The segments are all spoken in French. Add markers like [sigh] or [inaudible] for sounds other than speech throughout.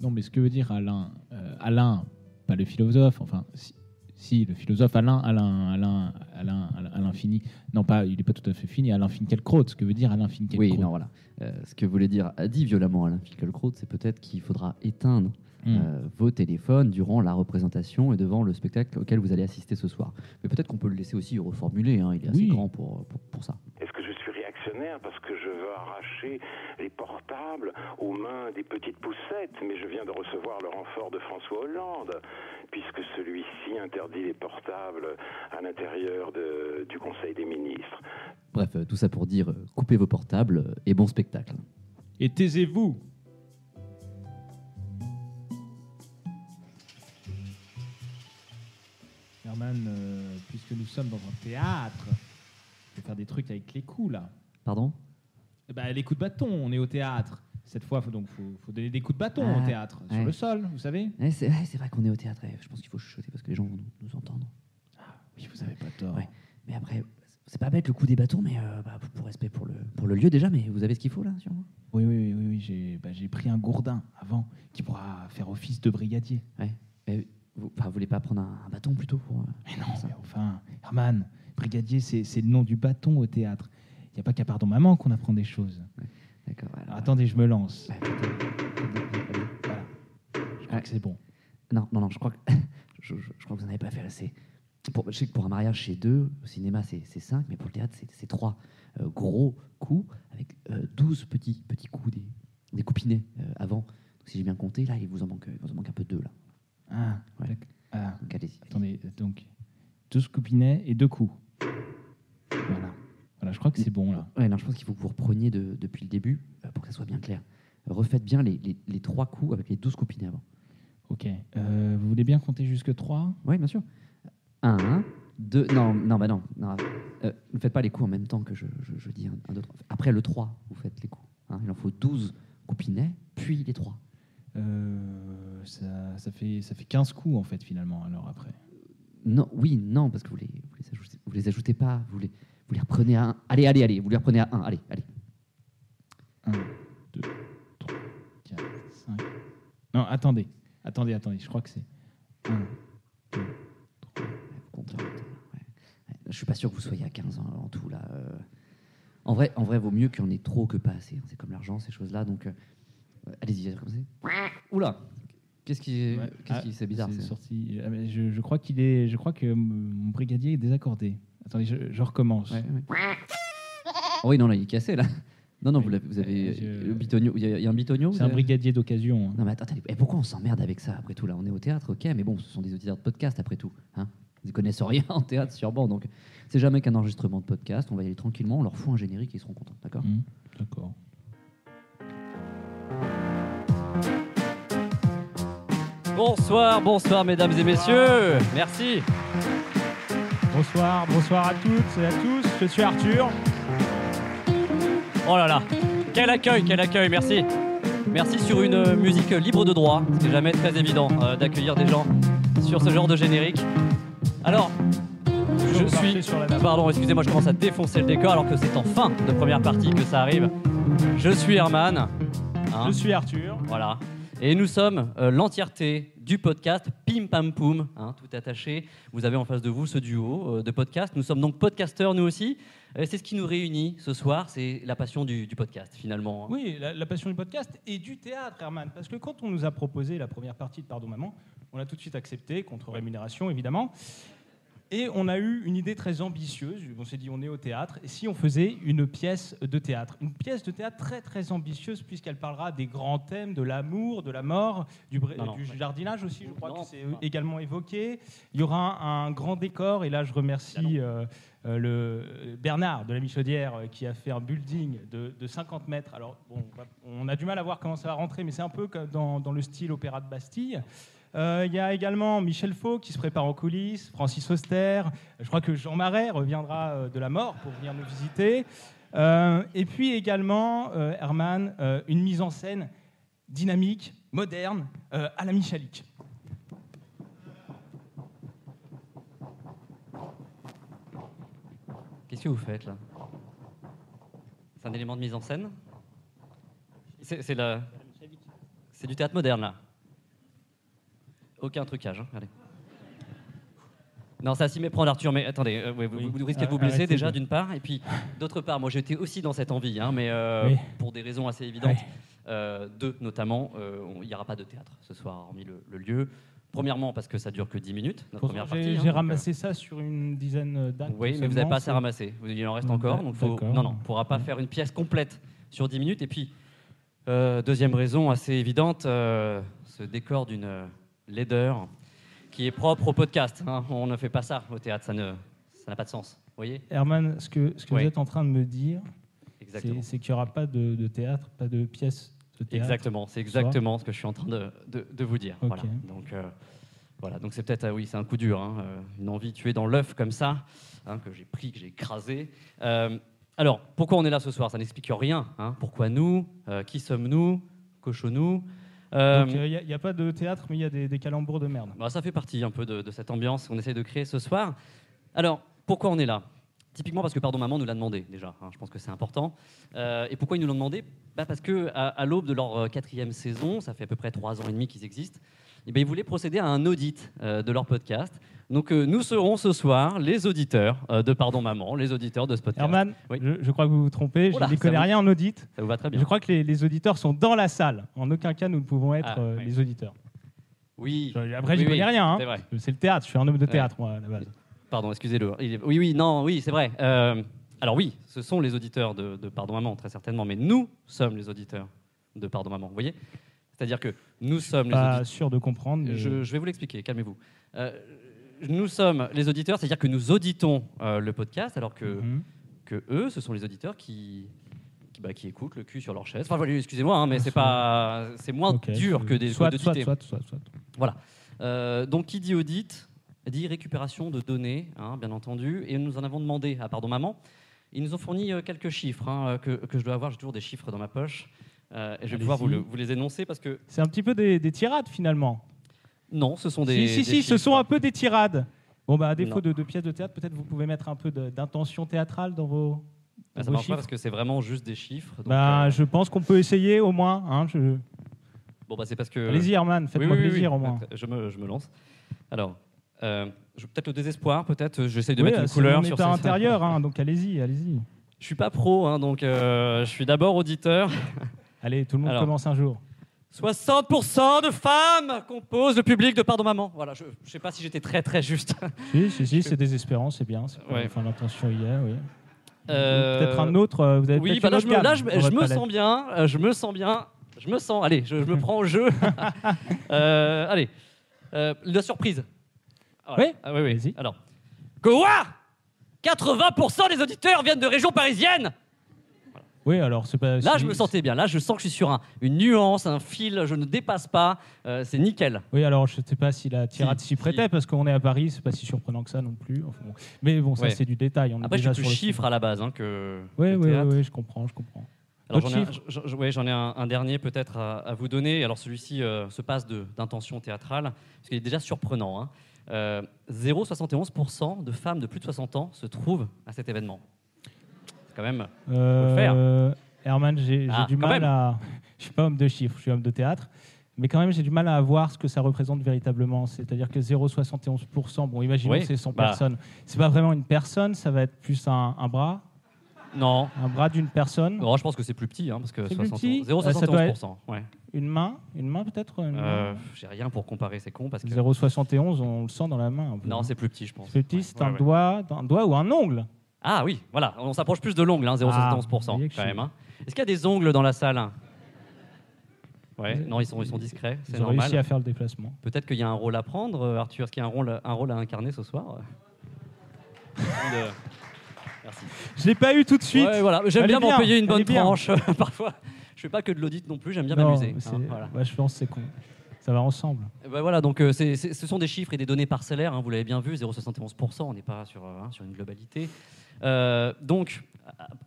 Non, mais ce que veut dire Alain, euh, Alain, pas le philosophe, enfin, si, si, le philosophe Alain, Alain, Alain, Alain, Alain, Alain Fini. Non, pas, il n'est pas tout à fait fini. Alain Finkielkraut. Ce que veut dire Alain Finkielkraut? Oui, non, voilà. Euh, ce que voulait dire, a dit violemment Alain Finkielkraut, c'est peut-être qu'il faudra éteindre Hmm. euh, vos téléphones durant la représentation et devant le spectacle auquel vous allez assister ce soir. Mais peut-être qu'on peut le laisser aussi reformuler, hein, il est assez Oui. grand pour, pour, pour ça. Parce que je veux arracher les portables aux mains des petites poussettes Mais je viens de recevoir le renfort de François Hollande, puisque celui-ci interdit les portables à l'intérieur du Conseil des ministres. Bref, euh, tout ça pour dire, euh, coupez vos portables euh, et bon spectacle. Et taisez-vous. Herman, euh, puisque nous sommes dans un théâtre, il faut faire des trucs avec les coups là. Pardon ben, les coups de bâton, on est au théâtre. Cette fois, faut donc faut, faut donner des coups de bâton Ah, au théâtre, sur le sol, vous savez. Ouais, C'est ouais, vrai qu'on est au théâtre, je pense qu'il faut chuchoter parce que les gens vont nous, nous entendre. Oui, vous avez pas tort. Ouais. Mais après, c'est pas bête le coup des bâtons, mais euh, bah, pour, respect pour le, pour le lieu déjà, mais vous avez ce qu'il faut là sur moi Oui, oui, oui, oui, oui, j'ai bah, j'ai pris un gourdin avant qui pourra faire office de brigadier. Ouais. Mais vous, enfin, vous voulez pas prendre un, un bâton plutôt pour. euh, Mais non, mais enfin, Herman, brigadier, c'est c'est le nom du bâton au théâtre. Il n'y a pas qu'à pardon maman qu'on apprend des choses. D'accord. alors, Alors, attendez, je me lance. Voilà. Je crois que c'est bon. Non, non, non, je crois que, [laughs] je, je- je crois que vous n'en avez pas fait assez. Pour, je sais que pour un mariage, c'est deux, au cinéma, c'est cinq, mais pour le théâtre, c'est trois euh, gros coups avec euh, 12 petits, petits coups, des, des coupinets euh, avant. Donc, si j'ai bien compté, là, il vous en manque, il vous en manque un peu deux, là. Ah, Ouais. Ah, Donc, allez-y. attendez, donc, deux coupinets et deux coups. Voilà. Je crois que c'est bon là. Ouais, non, je pense qu'il faut que vous repreniez de- depuis le début euh, pour que ça soit bien clair. Refaites bien les, les- les trois coups avec les 12 coupinets avant. Ok. Euh, vous voulez bien compter jusque 3 Oui, bien sûr. Un, deux. Non, non, bah non. non. Euh, ne faites pas les coups en même temps que je, je- je dis un, un, deux, trois. Après le 3, vous faites les coups. hein. Il en faut 12 coupinets, puis les 3. euh, ça, ça, fait, ça fait 15 coups en fait finalement alors après. Non, oui, non, parce que vous les, vous les, ajoutez, vous les ajoutez pas. Vous les, vous les reprenez à 1. Allez, allez, allez. Vous les reprenez à 1. Allez, allez. 1, 2, 3, 4, 5. Non, attendez. Attendez, attendez. Je crois que c'est 1, 2, Vous comptez ouais. Je suis pas sûr que vous soyez à 15 ans en tout là. euh. En vrai, en vrai, vaut mieux qu'il y en ait trop que pas assez. C'est comme l'argent, ces choses-là. Donc, euh, allez-y, commencez. Oula, qu'est-ce qui, Ouais. qu'est-ce Ah, qui, c'est bizarre. C'est sorti. Ah, je, je crois qu'il est. Je crois que mon brigadier est désaccordé. Attendez, je, je recommence. Ouais, ouais. Oh oui, non, là, il est cassé là. Non, non, vous, avez Je- le bitonio. Il y, a- il y a un bitonio. C'est un avez- brigadier d'occasion. hein. Non, mais attends, attendez, et pourquoi on s'emmerde avec ça après tout là? On est au théâtre, ok, mais bon, ce sont des auditeurs de podcast après tout. Hein Ils ne connaissent rien [laughs] en théâtre sûrement, donc c'est jamais qu'un enregistrement de podcast. On va y aller tranquillement, on leur fout un générique et ils seront contents, d'accord? Hum, D'accord. Bonsoir, bonsoir mesdames et messieurs. Merci. Bonsoir, bonsoir à toutes et à tous. Je suis Arthur. Oh là là. Quel accueil, quel accueil, merci. Merci sur une musique libre de droit. C'est jamais très évident euh, d'accueillir des gens sur ce genre de générique. Alors, je suis... sur la. Pardon, excusez-moi, je commence à défoncer le décor alors que c'est en fin de première partie que ça arrive. Je suis Herman. hein. Je suis Arthur. Voilà. Et nous sommes euh, l'entièreté du podcast Pim Pam Poum, hein, tout attaché. Vous avez en face de vous ce duo euh, de podcasts. Nous sommes donc podcasteurs nous aussi. Euh, c'est ce qui nous réunit ce soir, c'est la passion du, podcast finalement. Oui, la, la passion du podcast et du théâtre, Herman. Parce que quand on nous a proposé la première partie de Pardon Maman, on a tout de suite accepté, contre rémunération évidemment. Et on a eu une idée très ambitieuse. On s'est dit, on est au théâtre. Et si on faisait une pièce de théâtre? Une pièce de théâtre très, très ambitieuse, puisqu'elle parlera des grands thèmes de l'amour, de la mort, du, Non, jardinage aussi, je crois Non, que c'est également évoqué. Il y aura un, un grand décor. Et là, je remercie euh, euh, le Bernard de la Michaudière euh, qui a fait un building de, de 50 mètres. Alors, bon, on a du mal à voir comment ça va rentrer, mais c'est un peu comme dans, dans le style Opéra de Bastille. Euh, Il y a également Michel Faux qui se prépare en coulisses, Francis Auster. Je crois que Jean Marais reviendra euh, de la mort pour venir nous visiter. Euh, et puis également, euh, Herman, euh, une mise en scène dynamique, moderne, euh, à la Michalik. Qu'est-ce que vous faites là? C'est un élément de mise en scène? C'est c'est la- c'est du théâtre moderne, là? Aucun trucage, hein, allez. Non, ça s'y méprendre, Arthur, mais attendez, euh, ouais, vous, Oui. vous risquez de vous Ah, blesser arrêtez déjà, d'une part, et puis [laughs] d'autre part, moi j'étais aussi dans cette envie, hein, mais euh, Oui. pour des raisons assez évidentes. Ouais. Euh, deux notamment, il n'y aura pas de théâtre ce soir, hormis le, le lieu. Premièrement, parce que ça dure que 10 minutes, notre première partie. hein, j'ai donc, ramassé ça sur une dizaine d'actes. Oui, mais vous n'avez pas assez ramassé. Vous- Il en reste Mm, encore. Donc faut... Non, non, on ne pourra pas faire une pièce complète sur 10 minutes. Et puis, deuxième raison assez évidente, ce décor d'une laideur qui est propre au podcast. hein. On ne fait pas ça au théâtre, ça ne- ça n'a pas de sens. Vous voyez Herman, ce que, ce que Oui. vous êtes en train de me dire, c'est qu'il n'y aura pas de, de théâtre, pas de pièce de théâtre. Exactement, c'est exactement ce que je suis en train de, de- de vous dire. Voilà. Donc, euh, voilà. Donc c'est peut-être, ah oui, c'est un coup dur, hein, euh, une envie tuée dans l'œuf comme ça, hein, que j'ai pris, que j'ai écrasé. Euh, alors, pourquoi on est là ce soir? Ça n'explique rien. hein. Pourquoi nous? Euh, Qui sommes-nous? Cochons-nous? Euh, Donc, il n'y a, pas de théâtre, mais il y a des, des calembours de merde. bah, ça fait partie un peu de, de cette ambiance qu'on essaie de créer ce soir. Alors, pourquoi on est là? Typiquement parce que Pardon Maman nous l'a demandé déjà, hein, je pense que c'est important. Euh, et pourquoi ils nous l'ont demandé? Bah Parce qu'à à, l'aube de leur euh, quatrième saison, ça fait à peu près trois ans et demi qu'ils existent, et ben, ils voulaient procéder à un audit euh, de leur podcast. Donc euh, nous serons ce soir les auditeurs euh, de Pardon Maman, les auditeurs de ce podcast. Herman, Oui. je, je crois que vous vous trompez, je n'y connais vous- rien en audit. Ça vous va très bien Je crois que les, les auditeurs sont dans la salle. En aucun cas, nous ne pouvons être Ah, euh, oui. les auditeurs. Oui, Je- Après, Oui, j'y connais rien. hein. c'est vrai. C'est le théâtre, je suis un homme de théâtre, moi, à la base. Pardon, excusez-le. Oui, oui, non, oui, c'est vrai. Euh, alors oui, ce sont les auditeurs de, de Pardon Maman, très certainement, mais nous sommes les auditeurs de Pardon Maman, vous voyez C'est-à-dire que nous sommes les Pas auditeurs... sûr de comprendre. mais- Je, je vais vous l'expliquer, calmez-vous. Euh, nous sommes les auditeurs, c'est-à-dire que nous auditons euh, le podcast, alors que, Mhm. que eux, ce sont les auditeurs qui, qui, bah, qui écoutent le cul sur leur chaise. Enfin, voilà, excusez-moi, hein, mais c'est pas, c'est moins dur que des soit, soit, soit, soit, soit. Euh, donc, qui dit audit dit récupération de données, hein, bien entendu. Et nous en avons demandé à Pardon Maman. Ils nous ont fourni euh, quelques chiffres hein, que, que je dois avoir. J'ai toujours des chiffres dans ma poche. Euh, et je vais pouvoir vous, Allez-y. le- vous les énoncer parce que C'est un petit peu des, des tirades finalement. Non, ce sont des. si, si, des si, ce sont un peu des tirades. Bon, bah, à défaut de, de pièces de théâtre, peut-être vous pouvez mettre un peu d'intention théâtrale dans vos, Ah, dans ça vos marche pas parce que c'est vraiment juste des chiffres. donc, Bah, euh, Je pense qu'on peut essayer au moins. hein, je- Bon, bah, c'est parce que. Allez-y, Herman, faites-moi oui, oui, plaisir au moins. Je me, je me lance. Alors, euh, peut-être le désespoir, peut-être. euh, J'essaie de mettre une couleur sur ces- intérieur, hein, donc allez-y, allez-y. Je suis pas pro, hein, donc euh, je suis d'abord auditeur. Allez, tout le monde Alors. commence un jour. 60% de femmes composent le public de Pardon Maman. Voilà, je ne sais pas si j'étais très très juste. [laughs] Si, si, si, c'est désespérant, c'est bien. c'est pas- Ouais. Enfin, l'intention y est, oui. Euh, Peut-être un autre. euh, Vous avez Oui, bah là, je me, là, je, je sens bien, euh, je me sens bien, je me sens. Allez, je, je me [laughs] prends au jeu. [laughs] Euh, allez, la surprise. Ah, Oui. ah, oui, oui. Vas-y. Alors, quoi 80% des auditeurs viennent de régions parisiennes. Oui, alors c'est pas. Là, si- je me sentais bien. Là, je sens que je suis sur un- une nuance, un fil. Je ne dépasse pas. Euh, c'est nickel. Oui, alors je ne sais pas si la tirade Si, s'y prêtait si. parce qu'on est à Paris, c'est pas si surprenant que ça non plus. Enfin, bon. Mais bon, ça Ouais. c'est du détail. On est Après, je suis plus sur le chiffre à la base hein, que. Oui, oui, oui, je comprends, je comprends. Alors j'en ai, un- ouais, ai un, un dernier peut-être à, à vous donner. Alors celui-ci euh, se passe d'intention théâtrale, parce qu'il est déjà surprenant. hein. Euh, 0,71% de femmes de plus de 60 ans se trouvent à cet événement. Quand même... Euh, Herman, j'ai Ah, du mal même. à. [laughs] Je suis pas homme de chiffres, je suis homme de théâtre. Mais quand même, j'ai du mal à voir ce que ça représente véritablement. C'est-à-dire que 0,71%, bon, imaginons Oui, que c'est 100 bah. personnes. C'est pas vraiment une personne, ça va être plus un, un bras, Non, un bras d'une personne, Oh, je pense que c'est plus petit, hein, parce que C'est plus 60 petit 0,71%. ouais. une main, une main peut-être Euh, J'ai rien pour comparer, c'est con, parce que... 0,71, on le sent dans la main. un peu. Non, c'est plus petit, je pense. C'est petit, Ouais, c'est ouais, un doigt, un doigt ou un ongle. Ah oui, voilà, on s'approche plus de l'ongle, hein, 0,71% Ah, quand je même. hein. Est-ce qu'il y a des ongles dans la salle Ouais, non, ils sont, ils sont discrets, c'est Ils ont normal. réussi à faire le déplacement. Peut-être qu'il y a un rôle à prendre, euh, Arthur. Est-ce qu'il y a un rôle, un rôle à incarner ce soir? Euh, Merci. Je l'ai pas eu tout de suite. Ouais, voilà. J'aime bien m'en payer une bonne tranche. [laughs] Parfois, je fais pas que de l'audit non plus. J'aime bien m'amuser. c'est- hein, voilà. ouais, je pense que c'est con. Ça va ensemble. Et ben voilà. Donc, euh, ce sont des chiffres et des données parcellaires. hein, vous l'avez bien vu, 0,71%. On n'est pas sur, euh, hein, sur une globalité. Euh, donc,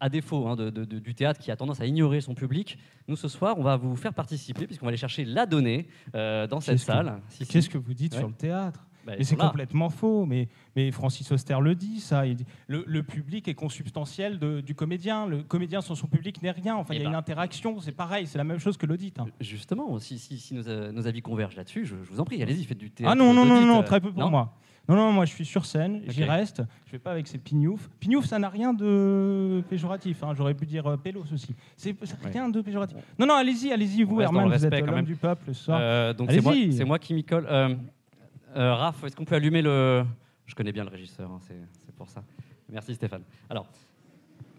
à, défaut hein, de- de- de- du théâtre qui a tendance à ignorer son public, nous ce soir, on va vous faire participer puisqu'on va aller chercher la donnée euh, dans cette salle. Si, si. Qu'est-ce que vous dites Ouais. sur le théâtre Bah, Mais c'est complètement faux. Mais, mais Francis Auster le dit, ça. Il dit, le, le public est consubstantiel de- du comédien. Le comédien sans son public n'est rien. Enfin, il y Eh a ben. une interaction. C'est pareil. C'est la même chose que l'audit. hein. Justement, si, si, si nos, euh, nos avis convergent là-dessus, je, je vous en prie, allez-y, faites du théâtre. Ah non, non, non, non, euh, très peu pour non moi. Non, non, moi je suis sur scène, j'y reste. Je vais pas avec ces pignoufs. Pignouf, ça n'a rien de péjoratif. hein. J'aurais pu dire euh, pélos aussi. C'est Ouais. rien de péjoratif. Non, non, allez-y, allez-y, vous, Herman, vous êtes l'homme même. du peuple ce soir. Euh, donc c'est moi, qui m'y colle. Euh, euh, Raph, est-ce qu'on peut allumer le. Je connais bien le régisseur, hein, c'est pour ça. Merci Stéphane. Alors,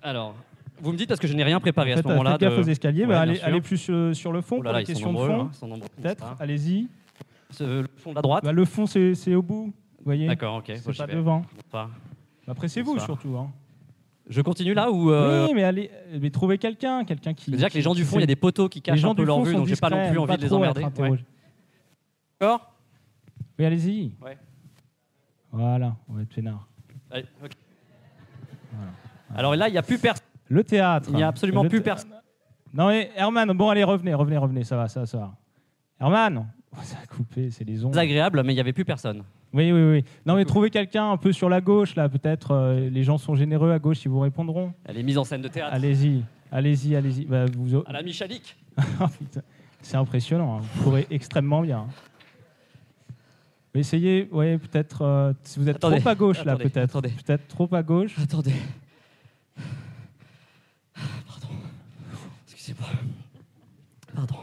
alors, vous me dites parce que je n'ai rien préparé à ce moment-là. faites gaffe de- aux escaliers, Ouais, bah, allez, plus euh, sur le fond Oh là pour là, les ils sont questions de fond. hein. Peut-être, allez-y. Le fond de la droite. Bah, le fond, c'est c'est au bout, vous voyez D'accord, ok. C'est bon, pas devant. Bonsoir. Après, c'est vous Bonsoir. surtout. hein. Je continue là ou euh, Oui, mais allez, mais trouvez quelqu'un, quelqu'un qui. dire que les gens du fond, il y a des poteaux qui les cachent gens un peu leur vue, donc j'ai pas non plus aiment envie de les emmerder. Ouais. D'accord Oui, allez-y. Ouais. Voilà, on va être peinard. Allez. Alors là, il n'y a plus personne. Le théâtre. Il n'y a absolument plus personne. Non mais Herman, bon allez, revenez, revenez, revenez, ça va, ça, va, ça va. Herman [laughs] Ça a coupé, c'est les ondes. agréable, mais il n'y avait plus personne. Oui, oui, oui. Non mais trouvez quelqu'un un peu sur la gauche, là, peut-être. euh, les gens sont généreux à gauche, ils vous répondront. Elle est mise en scène de théâtre. Allez-y, allez-y, allez-y. Bah, vous... À la Michalik. [laughs] Oh, C'est impressionnant, hein. vous courez extrêmement bien. hein. Mais essayez, ouais, peut-être. euh, si vous êtes Attendez, trop à gauche, là, peut-être. attendez. Peut-être trop à gauche. Attendez. Pardon. Excusez-moi. Pardon.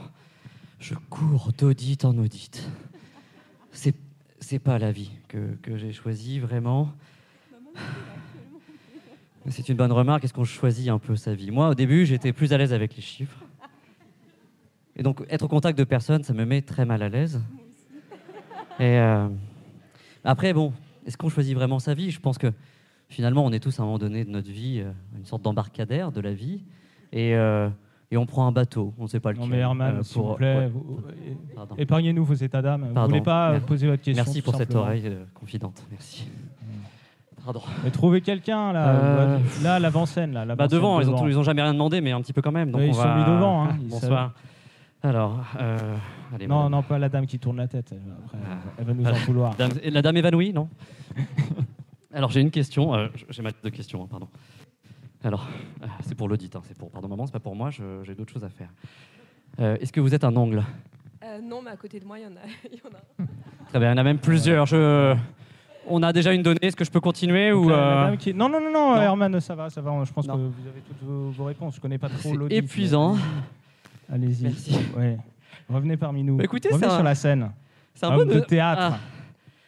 Je cours d'audit en audit. C'est, pas la vie que, j'ai choisie, vraiment. C'est une bonne remarque. Est-ce qu'on choisit un peu sa vie? Moi, au début, j'étais plus à l'aise avec les chiffres. Et donc, être au contact de personnes, ça me met très mal à l'aise. Et euh, après, bon, est-ce qu'on choisit vraiment sa vie? Je pense que finalement, on est tous à un moment donné de notre vie, euh, une sorte d'embarcadère de la vie. Et, euh, et on prend un bateau, on ne sait pas lequel. Non mais Herman, euh, s'il vous plaît, vous- épargnez-nous vos états d'âme. Vous Pardon. voulez pas Merci. poser votre question Merci pour cette oreille euh, confidente. Merci. Pardon. Mais trouvez quelqu'un là, Euh, là l'avant-scène là. Bah devant, ils ont, ils ont jamais rien demandé, mais un petit peu quand même. Donc on ils sont mis devant, hein, Bonsoir. Alors, euh, allez, Non, madame. non, pas la dame qui tourne la tête. elle va- Après, Ah. elle va nous en [laughs] vouloir. La dame évanouie, non? [laughs] Alors j'ai une question. euh, j'ai mal de questions, hein, pardon. Alors, euh, c'est pour l'audit, hein, c'est pour. Pardon maman, c'est pas pour moi. J'ai d'autres choses à faire. Euh, Est-ce que vous êtes un ongle Euh, non, mais à côté de moi, il y en a. [laughs] y en a un. Très bien, il y en a même plusieurs. Je... On a déjà une donnée. Est-ce que je peux continuer Donc, ou euh, qui- Non, non, non, non, Non. Herman, ça va, ça va. Je pense Non. que vous avez toutes vos, vos réponses. Je connais pas trop l'audit. épuisant. Allez-y. Merci. Ouais. Revenez parmi nous. Bah, écoutez, Revenez c'est un- sur la scène. C'est un, Un bon de théâtre. Ah,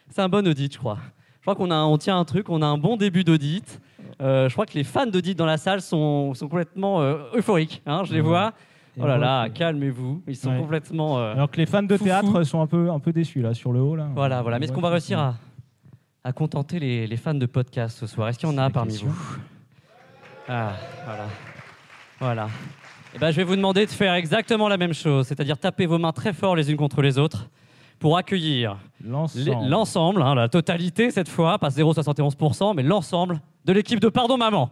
c'est un bon audit, je crois. Je crois qu'on a, on tient un truc. On a un bon début d'audit. Euh, je crois que les fans d'audit dans la salle sont, sont complètement euh, euphoriques. hein, je les vois. Et Oh là là, calmez-vous. Ils sont Ouais. complètement. euh, Alors que les fans de Foufou. théâtre sont un peu, un peu déçus là sur le haut là. Voilà, voilà. Mais est-ce qu'on va réussir à, à contenter les, les fans de podcast ce soir? Est-ce qu'il y en a parmi question. vous? Ah, voilà. Voilà. Eh ben, je vais vous demander de faire exactement la même chose, c'est-à-dire taper vos mains très fort les unes contre les autres pour accueillir l'ensemble, hein, la totalité cette fois, pas 0,71%, mais l'ensemble de l'équipe de Pardon Maman.